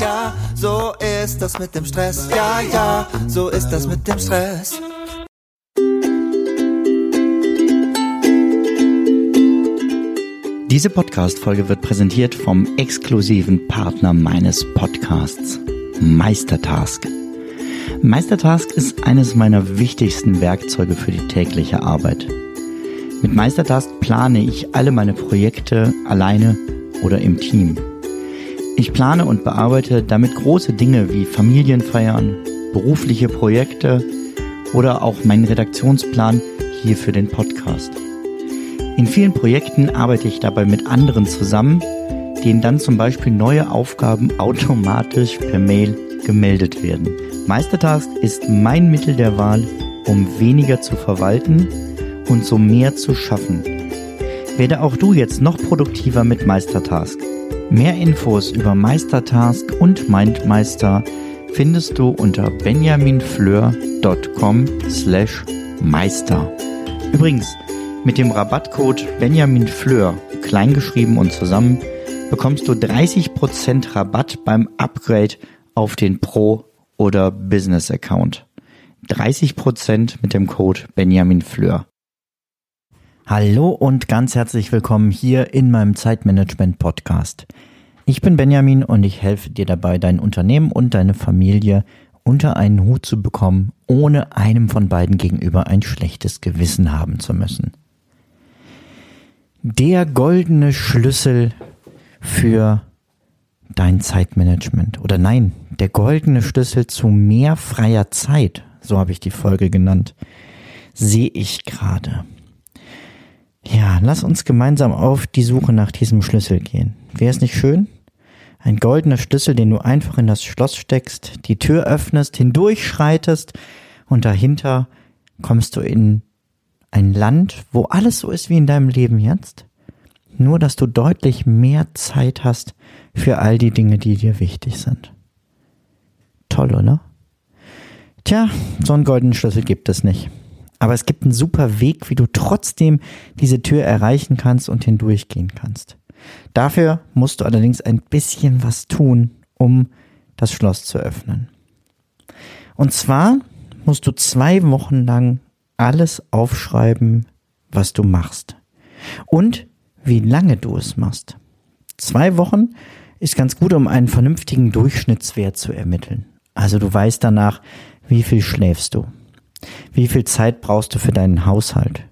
ja, so ist das mit dem Stress. Ja, ja, so ist das mit dem Stress. Diese Podcast-Folge wird präsentiert vom exklusiven Partner meines Podcasts, Meistertask. Meistertask ist eines meiner wichtigsten Werkzeuge für die tägliche Arbeit. Mit Meistertask plane ich alle meine Projekte alleine oder im Team. Ich plane und bearbeite damit große Dinge wie Familienfeiern, berufliche Projekte oder auch meinen Redaktionsplan hier für den Podcast. In vielen Projekten arbeite ich dabei mit anderen zusammen, denen dann zum Beispiel neue Aufgaben automatisch per Mail gemeldet werden. Meistertask ist mein Mittel der Wahl, um weniger zu verwalten und so mehr zu schaffen. Werde auch du jetzt noch produktiver mit Meistertask. Mehr Infos über Meistertask und Mindmeister findest du unter benjaminfleur.com slash meister. Übrigens, mit dem Rabattcode benjaminfleur, kleingeschrieben und zusammen, bekommst du 30% Rabatt beim Upgrade auf den Pro oder Business Account. 30% mit dem Code Benjamin Fleur. Hallo und ganz herzlich willkommen hier in meinem Zeitmanagement Podcast. Ich bin Benjamin und ich helfe dir dabei, dein Unternehmen und deine Familie unter einen Hut zu bekommen, ohne einem von beiden gegenüber ein schlechtes Gewissen haben zu müssen. Der goldene Schlüssel für dein Zeitmanagement. Oder nein, der goldene Schlüssel zu mehr freier Zeit, so habe ich die Folge genannt, sehe ich gerade. Ja, lass uns gemeinsam auf die Suche nach diesem Schlüssel gehen. Wäre es nicht schön? Ein goldener Schlüssel, den du einfach in das Schloss steckst, die Tür öffnest, hindurchschreitest und dahinter kommst du in ein Land, wo alles so ist wie in deinem Leben jetzt. Nur, dass du deutlich mehr Zeit hast für all die Dinge, die dir wichtig sind. Toll, oder? Tja, so einen goldenen Schlüssel gibt es nicht. Aber es gibt einen super Weg, wie du trotzdem diese Tür erreichen kannst und hindurchgehen kannst. Dafür musst du allerdings ein bisschen was tun, um das Schloss zu öffnen. Und zwar musst du zwei Wochen lang alles aufschreiben, was du machst. Und wie lange du es machst. Zwei Wochen ist ganz gut, um einen vernünftigen Durchschnittswert zu ermitteln. Also du weißt danach, wie viel schläfst du, wie viel Zeit brauchst du für deinen Haushalt,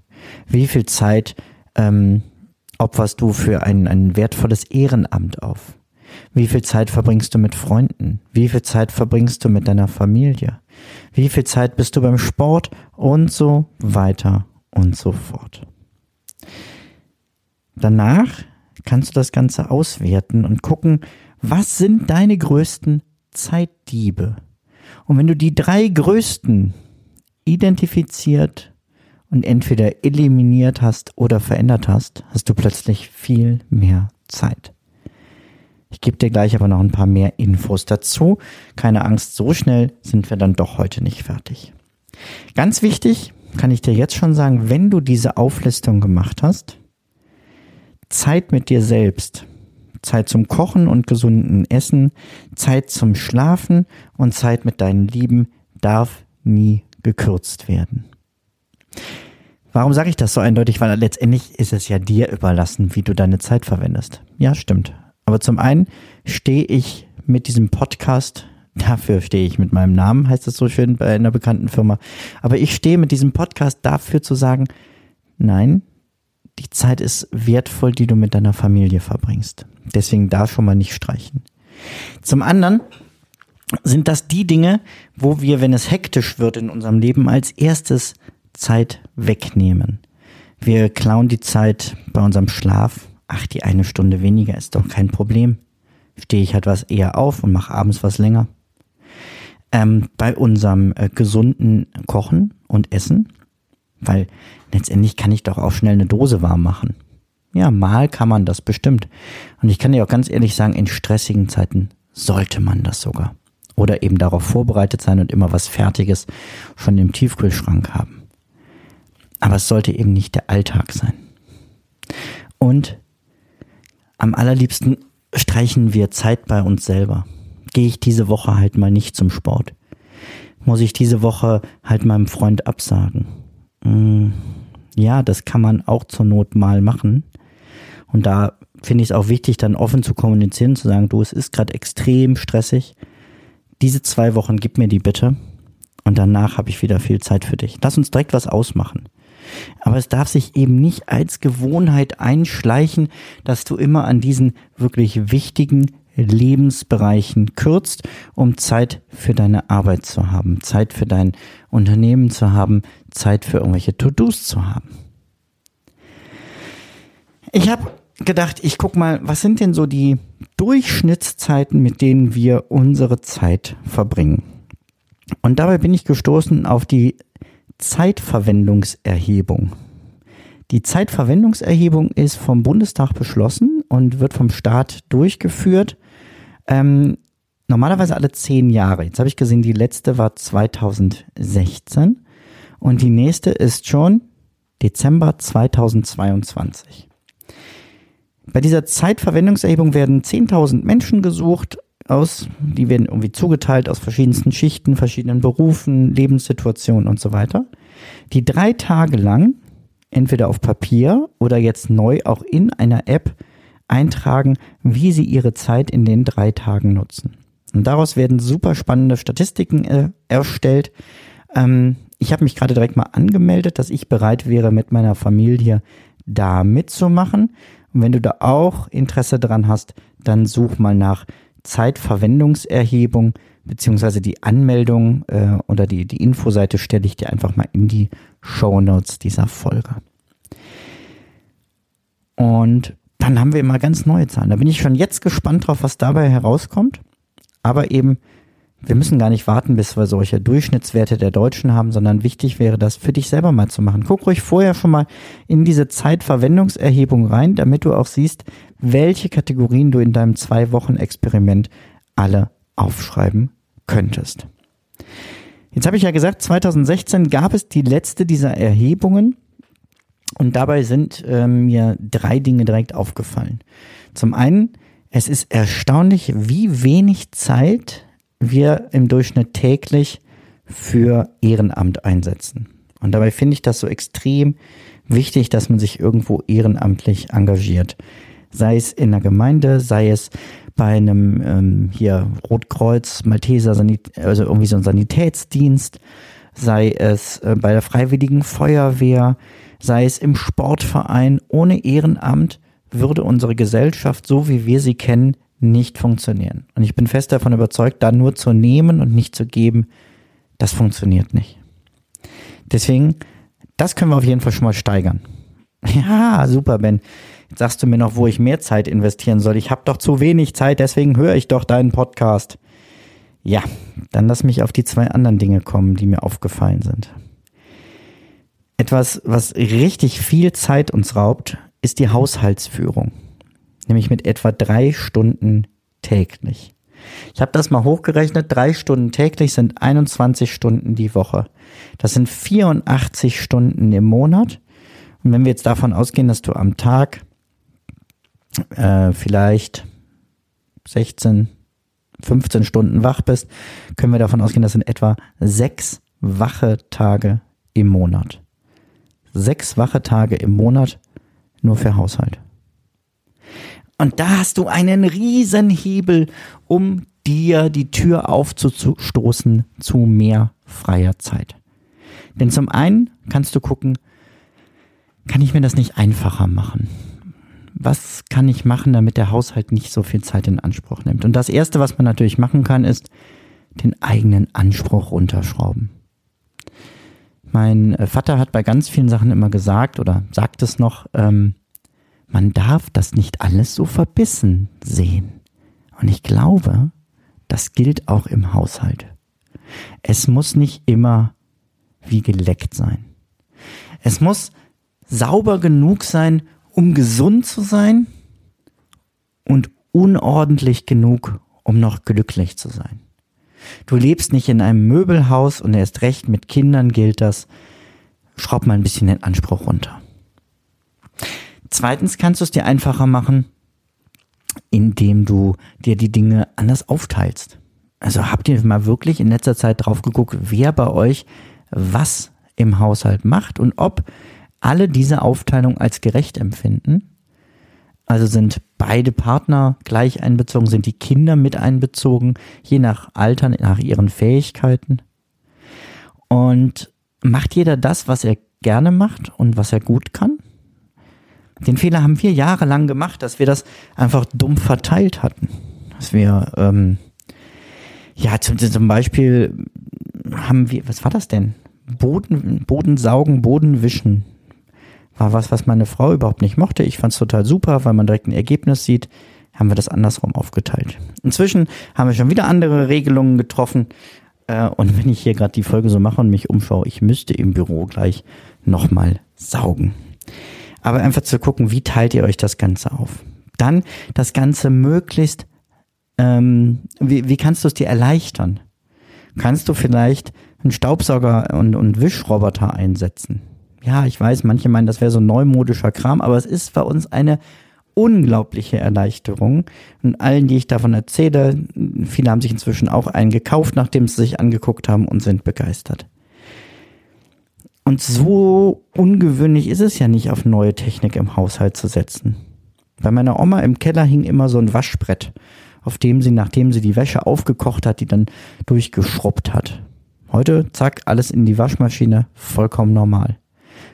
wie viel Zeit ähm, opferst du für ein, ein wertvolles Ehrenamt auf, wie viel Zeit verbringst du mit Freunden, wie viel Zeit verbringst du mit deiner Familie, wie viel Zeit bist du beim Sport? Und so weiter und so fort. Danach kannst du das Ganze auswerten und gucken, was sind deine größten Zeitdiebe? Und wenn du die drei größten identifiziert und entweder eliminiert hast oder verändert hast, hast du plötzlich viel mehr Zeit. Ich gebe dir gleich aber noch ein paar mehr Infos dazu. Keine Angst, so schnell sind wir dann doch heute nicht fertig. Ganz wichtig, kann ich dir jetzt schon sagen, wenn du diese Auflistung gemacht hast, Zeit mit dir selbst. Zeit zum Kochen und gesunden Essen, Zeit zum Schlafen und Zeit mit deinen Lieben darf nie gekürzt werden. Warum sage ich das so eindeutig? Weil letztendlich ist es ja dir überlassen, wie du deine Zeit verwendest. Ja, stimmt. Aber zum einen stehe ich mit diesem Podcast, dafür stehe ich mit meinem Namen, heißt es so schön bei einer bekannten Firma. Aber ich stehe mit diesem Podcast dafür zu sagen, nein, die Zeit ist wertvoll, die du mit deiner Familie verbringst. Deswegen da schon mal nicht streichen. Zum anderen sind das die Dinge, wo wir, wenn es hektisch wird in unserem Leben, als erstes Zeit wegnehmen. Wir klauen die Zeit bei unserem Schlaf. Ach, die eine Stunde weniger ist doch kein Problem. Stehe ich halt was eher auf und mache abends was länger. Ähm, bei unserem äh, gesunden Kochen und Essen weil letztendlich kann ich doch auch schnell eine Dose warm machen. Ja, mal kann man das bestimmt. Und ich kann dir auch ganz ehrlich sagen, in stressigen Zeiten sollte man das sogar. Oder eben darauf vorbereitet sein und immer was Fertiges schon im Tiefkühlschrank haben. Aber es sollte eben nicht der Alltag sein. Und am allerliebsten streichen wir Zeit bei uns selber. gehe ich diese Woche halt mal nicht zum Sport? Muss ich diese Woche halt meinem Freund absagen? Hm, ja, das kann man auch zur Not mal machen. Und da finde ich es auch wichtig, dann offen zu kommunizieren, zu sagen, du, es ist gerade extrem stressig. Diese zwei Wochen gib mir die bitte. Und danach habe ich wieder viel Zeit für dich. Lass uns direkt was ausmachen. Aber es darf sich eben nicht als Gewohnheit einschleichen, dass du immer an diesen wirklich wichtigen Lebensbereichen kürzt, um Zeit für deine Arbeit zu haben, Zeit für dein Unternehmen zu haben, Zeit für irgendwelche To-Dos zu haben. Ich habe gedacht, ich guck mal, was sind denn so die Durchschnittszeiten, mit denen wir unsere Zeit verbringen? Und dabei bin ich gestoßen auf die Zeitverwendungserhebung. Die Zeitverwendungserhebung ist vom Bundestag beschlossen und wird vom Staat durchgeführt. Ähm, normalerweise alle zehn Jahre. Jetzt habe ich gesehen, die letzte war 2016 und die nächste ist schon Dezember 2022. Bei dieser Zeitverwendungserhebung werden 10.000 Menschen gesucht aus, die werden irgendwie zugeteilt aus verschiedensten Schichten, verschiedenen Berufen, Lebenssituationen und so weiter, die drei Tage lang entweder auf Papier oder jetzt neu auch in einer App eintragen, wie sie ihre Zeit in den drei Tagen nutzen. Und daraus werden super spannende Statistiken äh, erstellt. Ähm, ich habe mich gerade direkt mal angemeldet, dass ich bereit wäre, mit meiner Familie da mitzumachen. Und wenn du da auch Interesse dran hast, dann such mal nach Zeitverwendungserhebung beziehungsweise die Anmeldung äh, oder die, die Infoseite stelle ich dir einfach mal in die Show Notes dieser Folge. Und dann haben wir immer ganz neue Zahlen. Da bin ich schon jetzt gespannt drauf, was dabei herauskommt. Aber eben, wir müssen gar nicht warten, bis wir solche Durchschnittswerte der Deutschen haben, sondern wichtig wäre das für dich selber mal zu machen. Guck ruhig vorher schon mal in diese Zeitverwendungserhebung rein, damit du auch siehst, welche Kategorien du in deinem Zwei-Wochen-Experiment alle aufschreiben könntest. Jetzt habe ich ja gesagt, 2016 gab es die letzte dieser Erhebungen und dabei sind äh, mir drei Dinge direkt aufgefallen. Zum einen, es ist erstaunlich, wie wenig Zeit wir im Durchschnitt täglich für Ehrenamt einsetzen. Und dabei finde ich das so extrem wichtig, dass man sich irgendwo ehrenamtlich engagiert. Sei es in der Gemeinde, sei es bei einem ähm, hier Rotkreuz, Malteser, Sanit also irgendwie so ein Sanitätsdienst, sei es äh, bei der Freiwilligen Feuerwehr, sei es im Sportverein. Ohne Ehrenamt würde unsere Gesellschaft, so wie wir sie kennen, nicht funktionieren. Und ich bin fest davon überzeugt, da nur zu nehmen und nicht zu geben, das funktioniert nicht. Deswegen, das können wir auf jeden Fall schon mal steigern. Ja, super, Ben. Jetzt sagst du mir noch, wo ich mehr Zeit investieren soll. Ich habe doch zu wenig Zeit, deswegen höre ich doch deinen Podcast. Ja, dann lass mich auf die zwei anderen Dinge kommen, die mir aufgefallen sind. Etwas, was richtig viel Zeit uns raubt, ist die Haushaltsführung. Nämlich mit etwa drei Stunden täglich. Ich habe das mal hochgerechnet. Drei Stunden täglich sind 21 Stunden die Woche. Das sind 84 Stunden im Monat. Und wenn wir jetzt davon ausgehen, dass du am Tag äh, vielleicht 16, 15 Stunden wach bist, können wir davon ausgehen, das sind etwa sechs wache Tage im Monat sechs wache Tage im Monat nur für Haushalt. Und da hast du einen riesen Hebel, um dir die Tür aufzustoßen zu mehr freier Zeit. Denn zum einen kannst du gucken, kann ich mir das nicht einfacher machen? Was kann ich machen, damit der Haushalt nicht so viel Zeit in Anspruch nimmt? Und das erste, was man natürlich machen kann, ist den eigenen Anspruch runterschrauben. Mein äh, Vater hat bei ganz vielen Sachen immer gesagt oder sagt es noch, ähm, man darf das nicht alles so verbissen sehen. Und ich glaube, das gilt auch im Haushalt. Es muss nicht immer wie geleckt sein. Es muss sauber genug sein, um gesund zu sein und unordentlich genug, um noch glücklich zu sein. Du lebst nicht in einem Möbelhaus und erst recht mit Kindern gilt das. Schraub mal ein bisschen den Anspruch runter. Zweitens kannst du es dir einfacher machen, indem du dir die Dinge anders aufteilst. Also habt ihr mal wirklich in letzter Zeit drauf geguckt, wer bei euch was im Haushalt macht und ob alle diese Aufteilung als gerecht empfinden? Also sind beide Partner gleich einbezogen, sind die Kinder mit einbezogen, je nach Alter, nach ihren Fähigkeiten. Und macht jeder das, was er gerne macht und was er gut kann? Den Fehler haben wir jahrelang gemacht, dass wir das einfach dumm verteilt hatten. Dass wir, ähm, ja, zum, zum Beispiel haben wir, was war das denn? Boden, Boden saugen, Boden wischen. War was, was meine Frau überhaupt nicht mochte. Ich fand es total super, weil man direkt ein Ergebnis sieht. Haben wir das andersrum aufgeteilt. Inzwischen haben wir schon wieder andere Regelungen getroffen. Äh, und wenn ich hier gerade die Folge so mache und mich umschaue, ich müsste im Büro gleich nochmal saugen. Aber einfach zu gucken, wie teilt ihr euch das Ganze auf? Dann das Ganze möglichst, ähm, wie, wie kannst du es dir erleichtern? Kannst du vielleicht einen Staubsauger und, und Wischroboter einsetzen? Ja, ich weiß, manche meinen, das wäre so neumodischer Kram, aber es ist bei uns eine unglaubliche Erleichterung. Und allen, die ich davon erzähle, viele haben sich inzwischen auch einen gekauft, nachdem sie sich angeguckt haben und sind begeistert. Und so ungewöhnlich ist es ja nicht, auf neue Technik im Haushalt zu setzen. Bei meiner Oma im Keller hing immer so ein Waschbrett, auf dem sie, nachdem sie die Wäsche aufgekocht hat, die dann durchgeschrubbt hat. Heute, zack, alles in die Waschmaschine, vollkommen normal.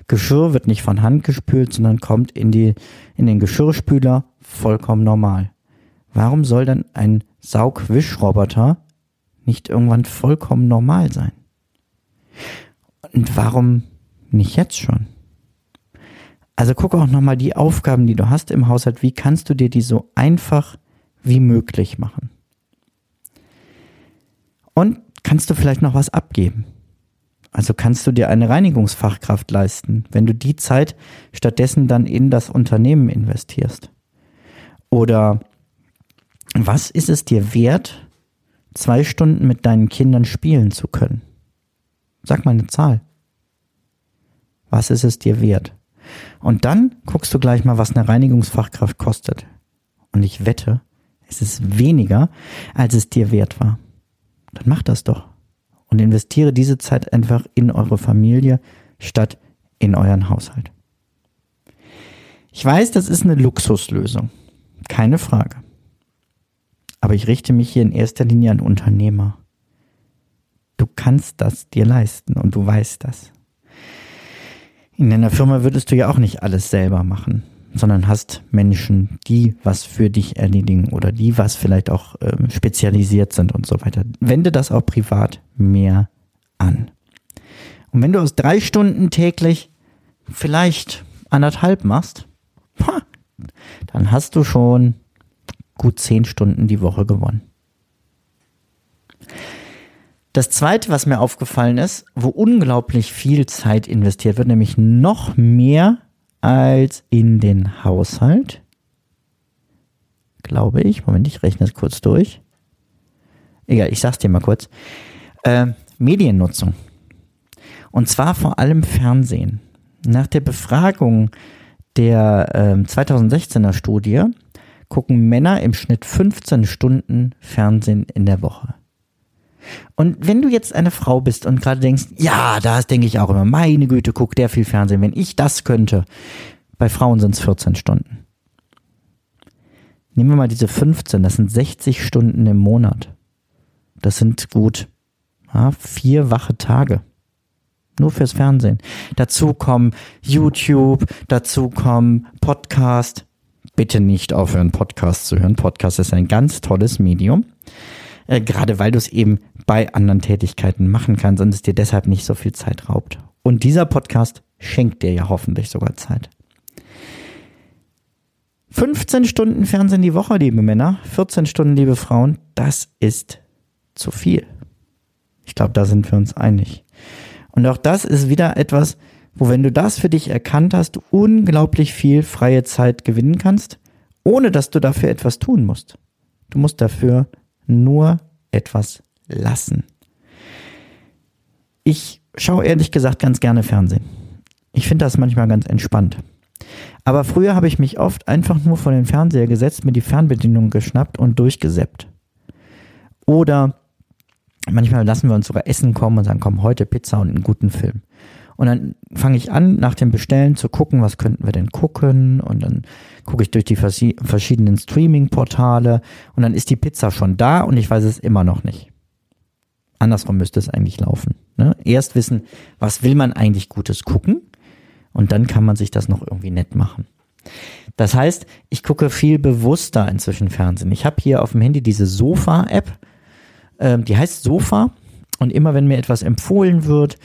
Geschirr wird nicht von Hand gespült, sondern kommt in, die, in den Geschirrspüler, vollkommen normal. Warum soll dann ein Saugwischroboter nicht irgendwann vollkommen normal sein? Und warum nicht jetzt schon? Also guck auch nochmal die Aufgaben, die du hast im Haushalt, wie kannst du dir die so einfach wie möglich machen? Und kannst du vielleicht noch was abgeben? Also kannst du dir eine Reinigungsfachkraft leisten, wenn du die Zeit stattdessen dann in das Unternehmen investierst? Oder was ist es dir wert, zwei Stunden mit deinen Kindern spielen zu können? Sag mal eine Zahl. Was ist es dir wert? Und dann guckst du gleich mal, was eine Reinigungsfachkraft kostet. Und ich wette, es ist weniger, als es dir wert war. Dann mach das doch. Und investiere diese Zeit einfach in eure Familie statt in euren Haushalt. Ich weiß, das ist eine Luxuslösung. Keine Frage. Aber ich richte mich hier in erster Linie an Unternehmer. Du kannst das dir leisten und du weißt das. In deiner Firma würdest du ja auch nicht alles selber machen, sondern hast Menschen, die was für dich erledigen oder die was vielleicht auch ähm, spezialisiert sind und so weiter. Wende das auch privat mehr an. Und wenn du aus drei Stunden täglich vielleicht anderthalb machst, dann hast du schon gut zehn Stunden die Woche gewonnen. Das zweite, was mir aufgefallen ist, wo unglaublich viel Zeit investiert wird, nämlich noch mehr als in den Haushalt, glaube ich. Moment, ich rechne es kurz durch. Egal, ich sag's dir mal kurz. Äh, Mediennutzung. Und zwar vor allem Fernsehen. Nach der Befragung der äh, 2016er Studie gucken Männer im Schnitt 15 Stunden Fernsehen in der Woche. Und wenn du jetzt eine Frau bist und gerade denkst, ja, das denke ich auch immer, meine Güte, guck der viel Fernsehen, wenn ich das könnte. Bei Frauen sind es 14 Stunden. Nehmen wir mal diese 15, das sind 60 Stunden im Monat. Das sind gut ja, vier wache Tage. Nur fürs Fernsehen. Dazu kommen YouTube, dazu kommen Podcast. Bitte nicht aufhören, Podcast zu hören. Podcast ist ein ganz tolles Medium. Äh, gerade weil du es eben bei anderen Tätigkeiten machen kannst und es dir deshalb nicht so viel Zeit raubt. Und dieser Podcast schenkt dir ja hoffentlich sogar Zeit. 15 Stunden Fernsehen die Woche, liebe Männer, 14 Stunden, liebe Frauen, das ist zu viel. Ich glaube, da sind wir uns einig. Und auch das ist wieder etwas, wo wenn du das für dich erkannt hast, du unglaublich viel freie Zeit gewinnen kannst, ohne dass du dafür etwas tun musst. Du musst dafür nur etwas lassen. Ich schaue ehrlich gesagt ganz gerne Fernsehen. Ich finde das manchmal ganz entspannt. Aber früher habe ich mich oft einfach nur vor den Fernseher gesetzt, mir die Fernbedienung geschnappt und durchgesäppt. Oder Manchmal lassen wir uns sogar Essen kommen und sagen, komm, heute Pizza und einen guten Film. Und dann fange ich an, nach dem Bestellen zu gucken, was könnten wir denn gucken. Und dann gucke ich durch die verschiedenen Streaming-Portale und dann ist die Pizza schon da und ich weiß es immer noch nicht. Andersrum müsste es eigentlich laufen. Ne? Erst wissen, was will man eigentlich Gutes gucken und dann kann man sich das noch irgendwie nett machen. Das heißt, ich gucke viel bewusster inzwischen Fernsehen. Ich habe hier auf dem Handy diese Sofa-App, ähm, die heißt Sofa und immer wenn mir etwas empfohlen wird,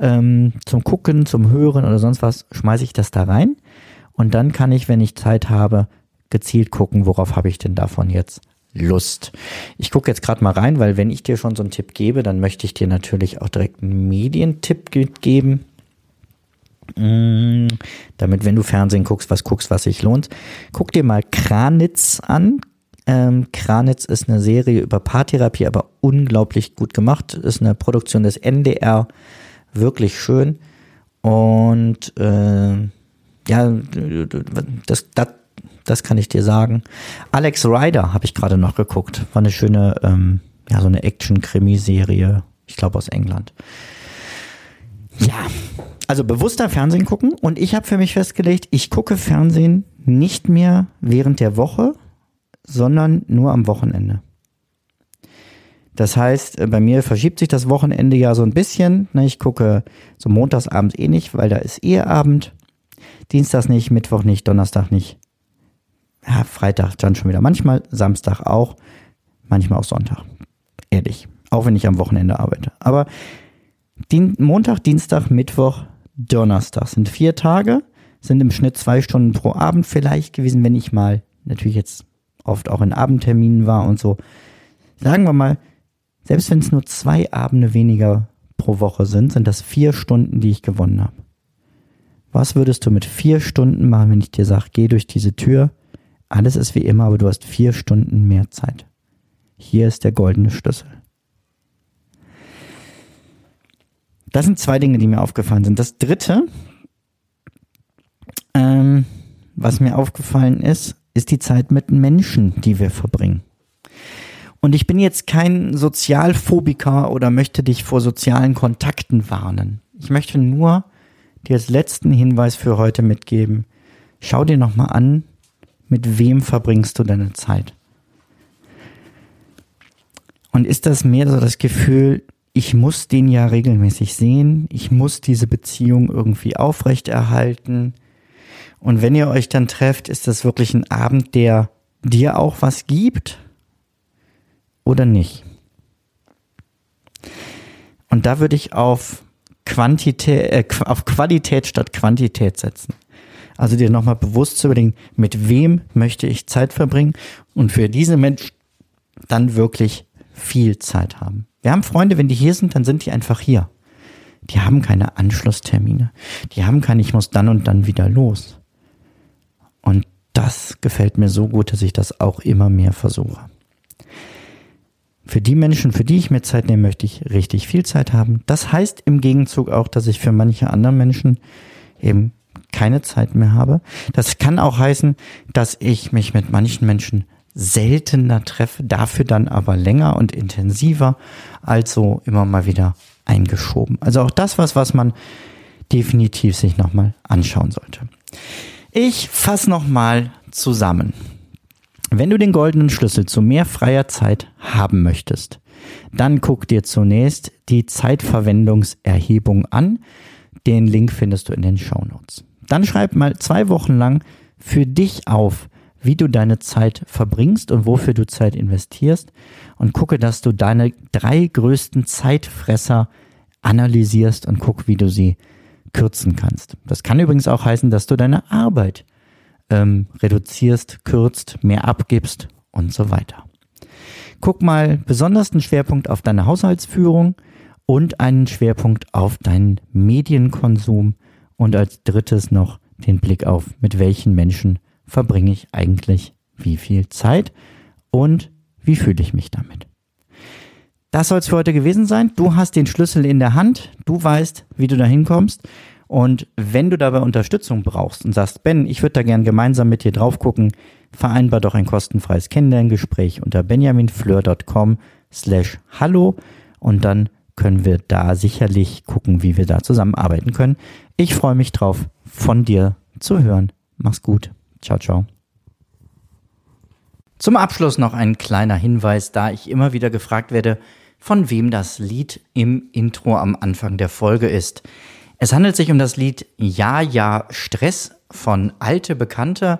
ähm, zum Gucken, zum Hören oder sonst was, schmeiße ich das da rein. Und dann kann ich, wenn ich Zeit habe, gezielt gucken, worauf habe ich denn davon jetzt Lust. Ich gucke jetzt gerade mal rein, weil wenn ich dir schon so einen Tipp gebe, dann möchte ich dir natürlich auch direkt einen Medientipp geben. Mm, damit, wenn du Fernsehen guckst, was guckst, was sich lohnt. Guck dir mal Kranitz an. Ähm, Kranitz ist eine Serie über Paartherapie, aber unglaublich gut gemacht. Ist eine Produktion des NDR wirklich schön. Und äh, ja, das, das, das kann ich dir sagen. Alex Rider habe ich gerade noch geguckt. War eine schöne, ähm, ja, so eine Action-Krimi-Serie, ich glaube aus England. Ja, also bewusster Fernsehen gucken. Und ich habe für mich festgelegt, ich gucke Fernsehen nicht mehr während der Woche, sondern nur am Wochenende. Das heißt, äh, bei mir verschiebt sich das Wochenende ja so ein bisschen. Ne? Ich gucke so montagsabends eh nicht, weil da ist Eheabend. Dienstags nicht, Mittwoch nicht, Donnerstag nicht. Ja, Freitag dann schon wieder. Manchmal Samstag auch, manchmal auch Sonntag. Ehrlich. Auch wenn ich am Wochenende arbeite. Aber Montag, Dienstag, Mittwoch, Donnerstag sind vier Tage, sind im Schnitt zwei Stunden pro Abend vielleicht gewesen, wenn ich mal natürlich jetzt oft auch in Abendterminen war und so. Sagen wir mal, selbst wenn es nur zwei Abende weniger pro Woche sind, sind das vier Stunden, die ich gewonnen habe. Was würdest du mit vier Stunden machen, wenn ich dir sage, geh durch diese Tür, alles ist wie immer, aber du hast vier Stunden mehr Zeit. Hier ist der goldene Schlüssel. Das sind zwei Dinge, die mir aufgefallen sind. Das dritte, ähm, was mir aufgefallen ist, ist die Zeit mit Menschen, die wir verbringen. Und ich bin jetzt kein Sozialphobiker oder möchte dich vor sozialen Kontakten warnen. Ich möchte nur dir als letzten Hinweis für heute mitgeben. Schau dir nochmal an, mit wem verbringst du deine Zeit? Und ist das mehr so das Gefühl, ich muss den ja regelmäßig sehen, ich muss diese Beziehung irgendwie aufrechterhalten. Und wenn ihr euch dann trefft, ist das wirklich ein Abend, der dir auch was gibt? Oder nicht? Und da würde ich auf Quantität, äh, auf Qualität statt Quantität setzen. Also dir nochmal bewusst zu überlegen, mit wem möchte ich Zeit verbringen und für diese Menschen dann wirklich viel Zeit haben. Wir haben Freunde, wenn die hier sind, dann sind die einfach hier. Die haben keine Anschlusstermine. Die haben kein, ich muss dann und dann wieder los. Und das gefällt mir so gut, dass ich das auch immer mehr versuche. Für die Menschen, für die ich mir Zeit nehme, möchte ich richtig viel Zeit haben. Das heißt im Gegenzug auch, dass ich für manche andere Menschen eben keine Zeit mehr habe. Das kann auch heißen, dass ich mich mit manchen Menschen seltener treffe, dafür dann aber länger und intensiver, also immer mal wieder eingeschoben. Also auch das was, was man definitiv sich nochmal anschauen sollte. Ich fasse nochmal zusammen. Wenn du den goldenen Schlüssel zu mehr freier Zeit haben möchtest, dann guck dir zunächst die Zeitverwendungserhebung an. Den Link findest du in den Show Notes. Dann schreib mal zwei Wochen lang für dich auf, wie du deine Zeit verbringst und wofür du Zeit investierst und gucke, dass du deine drei größten Zeitfresser analysierst und guck, wie du sie kürzen kannst. Das kann übrigens auch heißen, dass du deine Arbeit ähm, reduzierst, kürzt, mehr abgibst und so weiter. Guck mal besonders einen Schwerpunkt auf deine Haushaltsführung und einen Schwerpunkt auf deinen Medienkonsum und als drittes noch den Blick auf, mit welchen Menschen verbringe ich eigentlich wie viel Zeit und wie fühle ich mich damit. Das soll es für heute gewesen sein. Du hast den Schlüssel in der Hand, du weißt, wie du da hinkommst und wenn du dabei Unterstützung brauchst und sagst, Ben, ich würde da gern gemeinsam mit dir drauf gucken, vereinbar doch ein kostenfreies Kennenlerngespräch unter benjaminfleur.com slash hallo und dann können wir da sicherlich gucken, wie wir da zusammenarbeiten können. Ich freue mich drauf, von dir zu hören. Mach's gut. Ciao, ciao. Zum Abschluss noch ein kleiner Hinweis, da ich immer wieder gefragt werde, von wem das Lied im Intro am Anfang der Folge ist. Es handelt sich um das Lied Ja, ja, Stress von Alte Bekannte